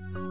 Bye.